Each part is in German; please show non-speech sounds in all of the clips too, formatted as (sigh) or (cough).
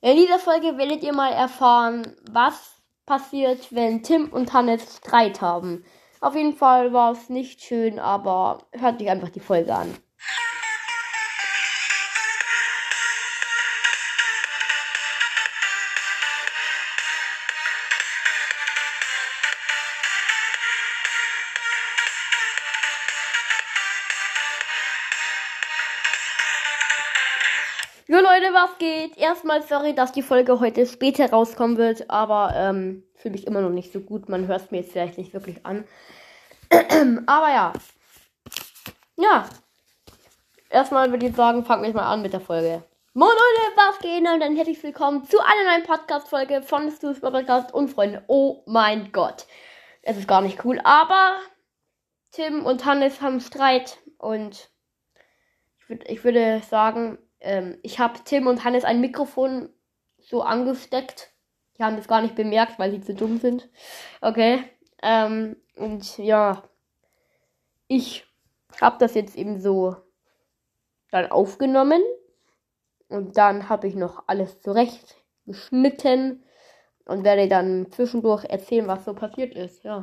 In dieser Folge werdet ihr mal erfahren, was passiert, wenn Tim und Hannes Streit haben. Auf jeden Fall war es nicht schön, aber hört euch einfach die Folge an. Jo Leute, was geht? Erstmal sorry, dass die Folge heute später rauskommen wird, aber ähm, fühle mich immer noch nicht so gut. Man hört es mir jetzt vielleicht nicht wirklich an. (clears throat) aber ja. Ja. Erstmal würde ich sagen, fangen wir mal an mit der Folge. Moin Leute, was geht? Und dann herzlich willkommen zu einer neuen Podcast-Folge von Stu's Podcast und Freunde. Oh mein Gott. Es ist gar nicht cool, aber Tim und Hannes haben Streit und ich, würd, ich würde sagen, ähm, ich habe Tim und Hannes ein Mikrofon so angesteckt. Die haben das gar nicht bemerkt, weil sie zu dumm sind. Okay. Ähm, und ja, ich habe das jetzt eben so dann aufgenommen. Und dann habe ich noch alles zurecht geschnitten und werde dann zwischendurch erzählen, was so passiert ist. Ja.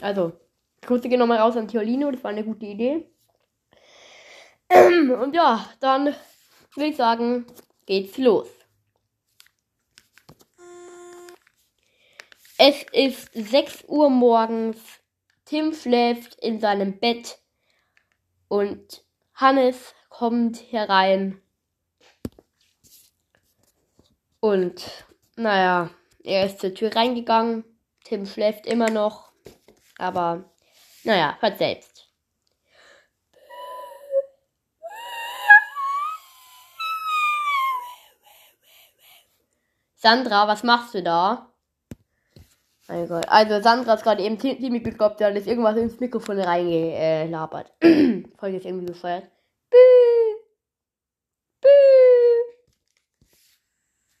Also, Grüße gehen nochmal raus an Tiolino, das war eine gute Idee. (clears throat) Und ja, dann würde ich sagen, geht's los. Es ist 6 Uhr morgens. Tim schläft in seinem Bett und Hannes kommt herein. Und naja, er ist zur Tür reingegangen. Tim schläft immer noch. Aber naja, hört selbst. Sandra, was machst du da? Mein Gott. Also Sandra ist gerade eben ziemlich bekloppt, da ist irgendwas ins Mikrofon reingelabert. (clears throat) Folge ist irgendwie gefeuert. Bü. Bü.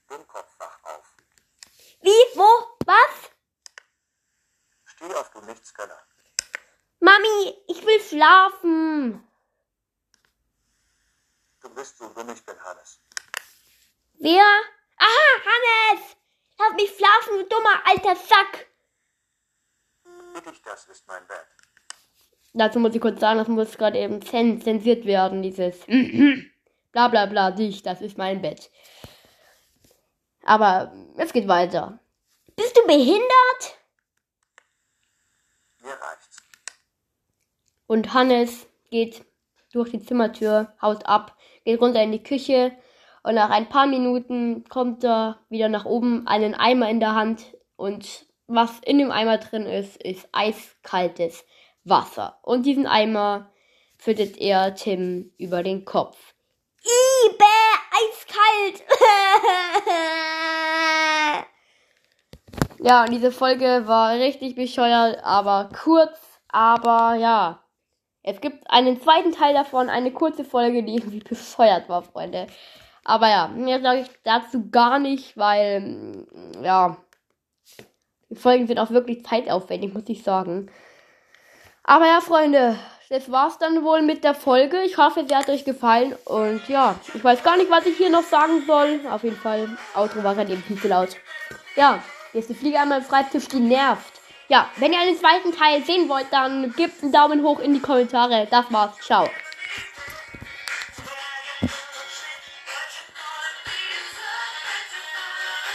Den Kopf wach auf. Wie? Wo? Was? Steh auf, du Nichtskönner. Mami, ich will schlafen. Du bist so dumm, ich bin Hannes. Wer? Aha, Hannes! Lass mich schlafen, du dummer alter Sack! Wirklich, das ist mein Bett. Dazu muss ich kurz sagen, das muss gerade eben zensiert werden, dieses (clears throat) bla bla bla, dich, das ist mein Bett. Aber es geht weiter. Bist du behindert? Mir reicht's. Und Hannes geht durch die Zimmertür, haut ab, geht runter in die Küche und nach ein paar Minuten kommt er wieder nach oben, einen Eimer in der Hand. Und was in dem Eimer drin ist, ist eiskaltes Wasser. Und diesen Eimer füttert er Tim über den Kopf. Ibe, eiskalt! (laughs) ja, und diese Folge war richtig bescheuert, aber kurz, aber ja. Es gibt einen zweiten Teil davon, eine kurze Folge, die irgendwie bescheuert war, Freunde. Aber ja, mehr sage ich dazu gar nicht, weil, mm, ja, die Folgen sind auch wirklich zeitaufwendig, muss ich sagen. Aber ja, Freunde, das war's dann wohl mit der Folge. Ich hoffe, sie hat euch gefallen. Und ja, ich weiß gar nicht, was ich hier noch sagen soll. Auf jeden Fall, Outro war gerade eben viel zu laut. Ja, ist die Fliege einmal im Schreibtisch, die nervt. Ja, wenn ihr einen zweiten Teil sehen wollt, dann gebt einen Daumen hoch in die Kommentare. Das war's. Ciao.